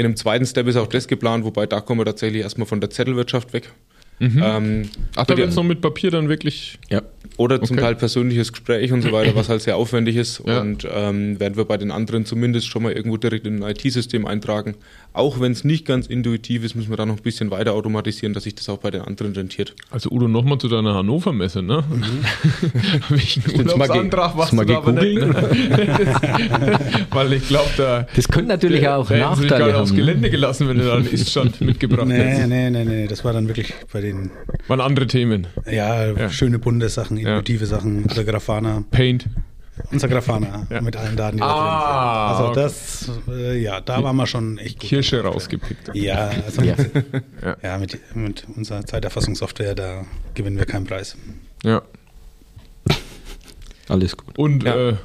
in einem zweiten Step ist auch das geplant, wobei da kommen wir tatsächlich erstmal von der Zettelwirtschaft weg. Mhm. Ähm, Ach, da wird es noch mit Papier dann wirklich. Ja. Oder zum okay. Teil persönliches Gespräch und so weiter, was halt sehr aufwendig ist. Ja. Und ähm, werden wir bei den anderen zumindest schon mal irgendwo direkt in ein IT-System eintragen. Auch wenn es nicht ganz intuitiv ist, müssen wir da noch ein bisschen weiter automatisieren, dass sich das auch bei den anderen rentiert. Also Udo, nochmal zu deiner Hannover-Messe, ne? Mhm. Welchen Urlaubsantrag machst du da aber nicht? Weil ich glaube, da... Das könnte natürlich der, auch Nachteile haben. aufs Gelände gelassen, wenn du da einen Iststand mitgebracht nee, hättest. Nee, nee, nee, das war dann wirklich bei den... Waren andere Themen. Ja, ja. schöne bunte Sachen, intuitive ja. Sachen, der Grafana. Paint. Unser Grafana ja. mit allen Daten, die ah, Also okay. das, äh, ja, da waren wir schon echt gut. Kirsche rausgepickt. Ja, also ja. Mit, ja, mit, mit unserer Zeiterfassungssoftware, da gewinnen wir keinen Preis. Ja. Alles gut. Und ja. äh,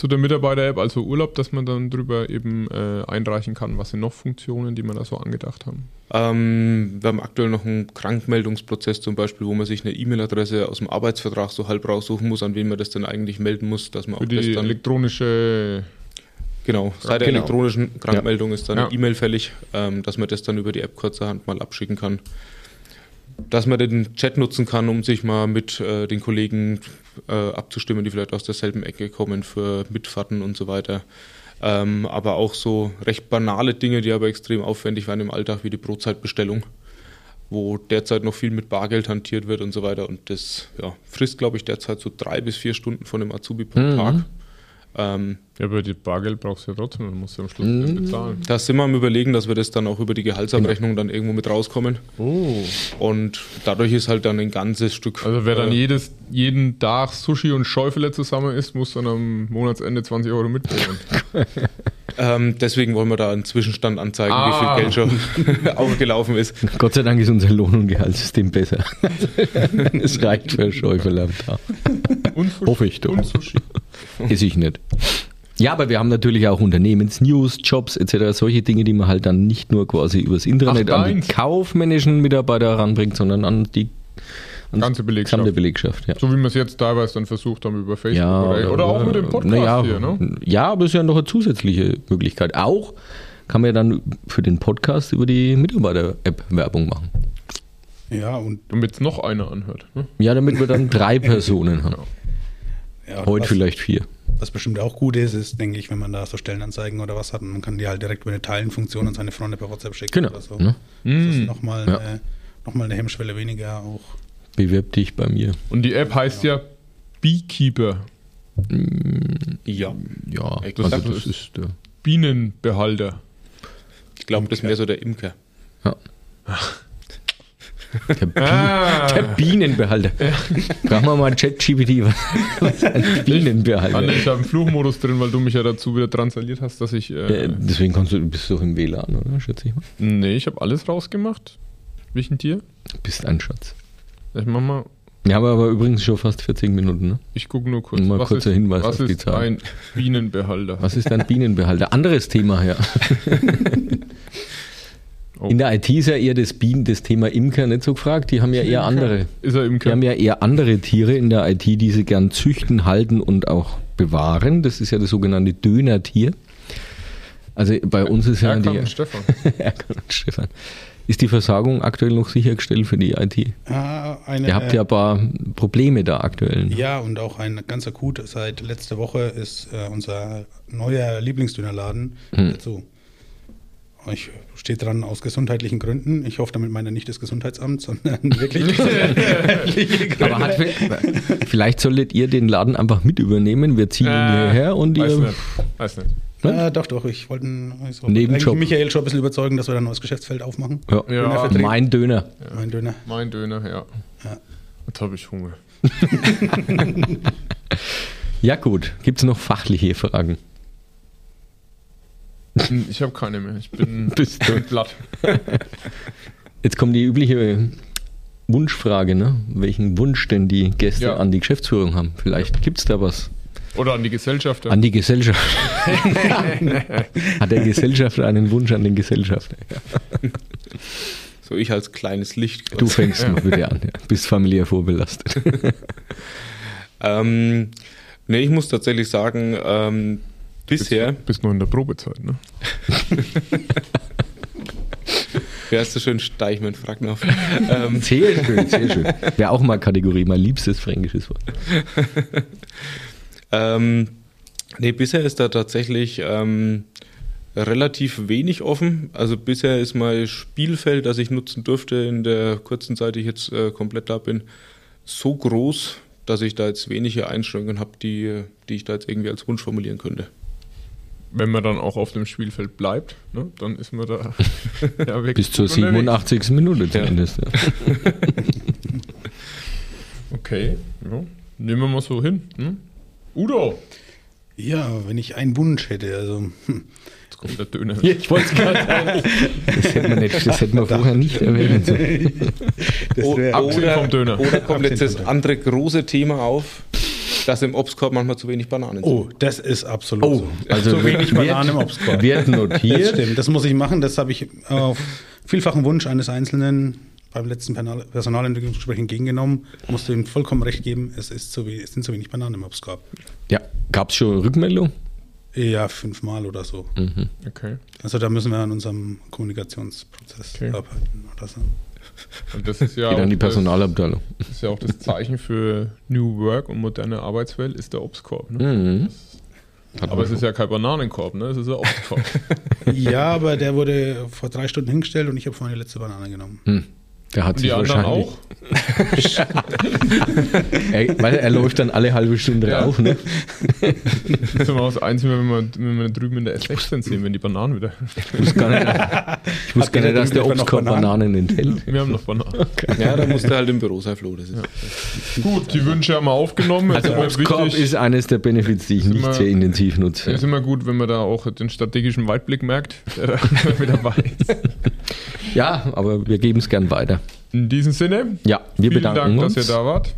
zu der Mitarbeiter-App, also Urlaub, dass man dann drüber eben äh, einreichen kann. Was sind noch Funktionen, die man da so angedacht haben? Ähm, wir haben aktuell noch einen Krankmeldungsprozess zum Beispiel, wo man sich eine E-Mail-Adresse aus dem Arbeitsvertrag so halb raussuchen muss, an wen man das dann eigentlich melden muss, dass man Für auch die das dann elektronische Genau, seit der genau. elektronischen Krankmeldung ja. ist dann eine E-Mail fällig, ähm, dass man das dann über die App kurzerhand mal abschicken kann. Dass man den Chat nutzen kann, um sich mal mit äh, den Kollegen äh, abzustimmen, die vielleicht aus derselben Ecke kommen für Mitfahrten und so weiter. Ähm, aber auch so recht banale Dinge, die aber extrem aufwendig waren im Alltag, wie die Brotzeitbestellung, wo derzeit noch viel mit Bargeld hantiert wird und so weiter. Und das ja, frisst, glaube ich, derzeit so drei bis vier Stunden von dem Azubi pro mhm. Tag. Ähm, ja, aber die Bargeld brauchst du ja trotzdem, dann musst du am Schluss mm. bezahlen. Da sind wir am überlegen, dass wir das dann auch über die Gehaltsabrechnung genau. dann irgendwo mit rauskommen. Oh. Und dadurch ist halt dann ein ganzes Stück. Also wer dann äh, jedes, jeden Tag Sushi und Schäufele zusammen isst, muss dann am Monatsende 20 Euro mitnehmen. ähm, deswegen wollen wir da einen Zwischenstand anzeigen, ah. wie viel Geld schon aufgelaufen ist. Gott sei Dank ist unser Lohn- und Gehaltssystem besser. es reicht für Schäufele am Tag. Und. Hoffe ich doch. Und Sushi. Ist ich nicht. Ja, aber wir haben natürlich auch Unternehmensnews, Jobs etc., solche Dinge, die man halt dann nicht nur quasi übers Internet Ach, an die kaufmännischen Mitarbeiter heranbringt, sondern an die ganze Belegschaft. Belegschaft ja. So wie wir es jetzt teilweise dann versucht haben über Facebook ja, oder, oder, auch mit dem Podcast ja, hier. Ne? Ja, aber es ist ja noch eine zusätzliche Möglichkeit. Auch kann man ja dann für den Podcast über die Mitarbeiter-App Werbung machen. Ja, und damit es noch einer anhört. Ne? Ja, damit wir dann drei Personen haben. Ja, Heute vielleicht vier. Was bestimmt auch gut ist, ist, denke ich, wenn man da so Stellenanzeigen oder was hat, man kann die halt direkt über eine Teilenfunktion an seine Freunde per WhatsApp schicken Genau. oder so. Ne? Das Mm. ist nochmal Ja. eine, noch mal eine Hemmschwelle weniger auch. Bewirb dich bei mir. Und die App heißt ja Beekeeper, Ja. Ja, Ich also das das- ist der. Bienenbehalter. Ich glaube, das ist mehr so der Imker. Ja. Der, Bi Ah. der Bienenbehalter. Fragen wir mal ChatGPT, was was ein Anne, Bienenbehalter? ich habe einen Fluchmodus drin, weil du mich ja dazu wieder transaliert hast, dass ich. Äh, Äh, deswegen kommst du, bist du doch im WLAN, oder? Schätze ich mal. nee, ich habe alles rausgemacht. Welchen Tier? Du bist ein Schatz. Ich mach mal. Wir haben aber übrigens schon fast 40 Minuten, ne? Ich gucke nur kurz. Mal kurzer ist, Hinweis was auf die ist Zahl. ein Bienenbehalter? Was ist ein Bienenbehalter? Anderes Thema, ja. Oh. In der IT ist ja eher das Bienen, das Thema Imker nicht so gefragt. Die haben ja eher andere. Ist er Die Imker? haben ja eher andere Tiere in der IT, die sie gern züchten, halten und auch bewahren. Das ist ja das sogenannte Dönertier. Also bei uns ist ja Erkan die und Stefan. Erkan und Stefan. Ist die Versorgung aktuell noch sichergestellt für die IT? Ah, eine, Ihr habt ja ein paar Probleme da aktuell. ne? Ja, und auch ein ganz akut. Seit letzter Woche ist äh, unser neuer Lieblingsdönerladen Hm. dazu. Ich stehe dran aus gesundheitlichen Gründen. Ich hoffe, damit meine ich nicht das Gesundheitsamt, sondern wirklich gesundheitliche Gründe. Aber hat, vielleicht solltet ihr den Laden einfach mit übernehmen. Wir ziehen ihn Äh, hierher und Weiß ihr. nicht. Weiß nicht. Ja, doch, doch. Ich wollte wollte Nebenjob. Michael schon ein bisschen überzeugen, dass wir da ein neues Geschäftsfeld aufmachen. Ja. Ja. Mein Döner. Mein Döner. mein Döner, ja. Ja. Jetzt habe ich Hunger. Ja, gut. Gibt es noch fachliche Fragen? Hm, Ich habe keine mehr. Ich bin, Bist du- bin platt. Jetzt kommt die übliche Wunschfrage, ne? Welchen Wunsch denn die Gäste Ja. an die Geschäftsführung haben? Vielleicht gibt es da was. Oder an die Gesellschafter. An die Gesellschaft. Hat der Gesellschafter einen Wunsch an den Gesellschafter? So ich als kleines Licht. Du fängst mal bitte an. Ja. Bist familiär vorbelastet. Ähm, nee, ich muss tatsächlich sagen, ähm, bisher, Bist nur in der Probezeit, ne? wie heißt das schön, Steichmann, frag noch. ähm, Sehr schön, sehr schön. Wäre auch mal Kategorie, mein liebstes fränkisches Wort. ähm, nee, bisher ist da tatsächlich ähm, relativ wenig offen. Also bisher ist mein Spielfeld, das ich nutzen durfte in der kurzen Zeit, die ich jetzt äh, komplett da bin, so groß, dass ich da jetzt wenige Einschränkungen habe, die, die ich da jetzt irgendwie als Wunsch formulieren könnte. Wenn man dann auch auf dem Spielfeld bleibt, ne, dann ist man da ja, wirklich Bis zur gut unterwegs. 87. Minute zumindest. Ja. Okay, ja. nehmen wir mal so hin. Hm? Udo! Ja, wenn ich einen Wunsch hätte, also hm, Jetzt kommt der Döner. Ja, ich wollte es gerade sagen. Das hätte man, nicht, das hätten wir vorher nicht erwähnen sollen. das O- wär- Abgesehen vom Döner. Oder kommt jetzt das andere große Thema auf, dass im Obstkorb manchmal zu wenig Bananen sind. Oh, das ist absolut Oh, so. also so wenig Bananen im Obstkorb. Wird Das notiert. stimmt, das muss ich machen. Das habe ich auf vielfachen Wunsch eines Einzelnen beim letzten Personal- Personalentwicklungsgespräch entgegengenommen. Musste ihm vollkommen recht geben, es, ist zu, es sind zu wenig Bananen im Obstkorb. Ja, gab es schon Rückmeldung? Ja, fünfmal oder so. Okay. Also da müssen wir an unserem Kommunikationsprozess Okay. arbeiten oder so. Und das ist ja, Geht auch an die das, Personalabteilung. das ist ja auch das Zeichen für New Work und moderne Arbeitswelt, ist der Obstkorb. Ne? Mhm. Aber es ist ja kein Bananenkorb, ne? es ist ein Obstkorb. Ja, aber der wurde vor drei Stunden hingestellt und ich habe vorhin die letzte Banane genommen. Hm. Der hat Und sich wahrscheinlich. auch? Er, weil er läuft dann alle halbe Stunde Ja. rauf, ne? Das ist immer das Einzige, wenn wir, wenn wir drüben in der S16 sehen, wenn die Bananen wieder. Ich wusste gar nicht, ich wusste gar nicht dass da der Obstkorb Bananen? Bananen enthält. Wir haben noch Bananen. Ja, da musst du halt im Büro sein, Flo. Das ist Gut, die Wünsche haben wir aufgenommen. Also Obstkorb wichtig- ist eines der Benefits, die ich nicht immer- sehr intensiv nutze. ist immer gut, wenn man da auch den strategischen Weitblick merkt, der da mit dabei ist. Ja, aber wir geben es gern weiter. In diesem Sinne, Ja, wir vielen bedanken Dank, uns. dass ihr da wart.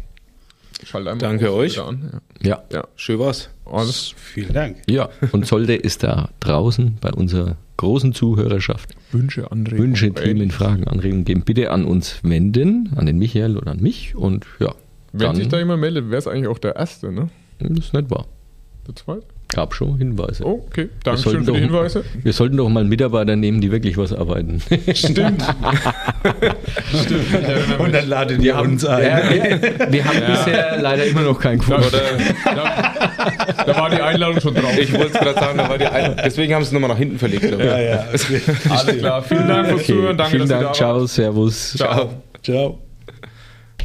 Schalt einmal Danke euch. An. Ja. Ja. Ja. schön war's. Alles Vielen Dank. ja, und sollte es da draußen bei unserer großen Zuhörerschaft Wünsche, Anregungen. Wünsche, Themen, Fragen, Anregungen geben, bitte an uns wenden, an den Michael oder an mich. Und ja, Wenn dann, sich da jemand meldet, wäre es eigentlich auch der Erste, ne? das ist nicht wahr. Der Zweite? Gab schon Hinweise. Okay. Wir Dankeschön sollten für die doch- Hinweise. Wir sollten doch mal Mitarbeiter nehmen, die wirklich was arbeiten. Stimmt. Stimmt. Erinnere mich. ladet ihr uns Ja, wir, wir haben bisher leider immer noch keinen gefunden. Oder, ja, Da war die Einladung schon drauf. Ich wollte es gerade sagen, da war die Ein deswegen haben sie es nochmal nach hinten verlegt. ich. ja. Alles klar. Vielen Dank fürs Zuhören. Danke, Vielen Dank, da ciao, servus. Ciao. Ciao.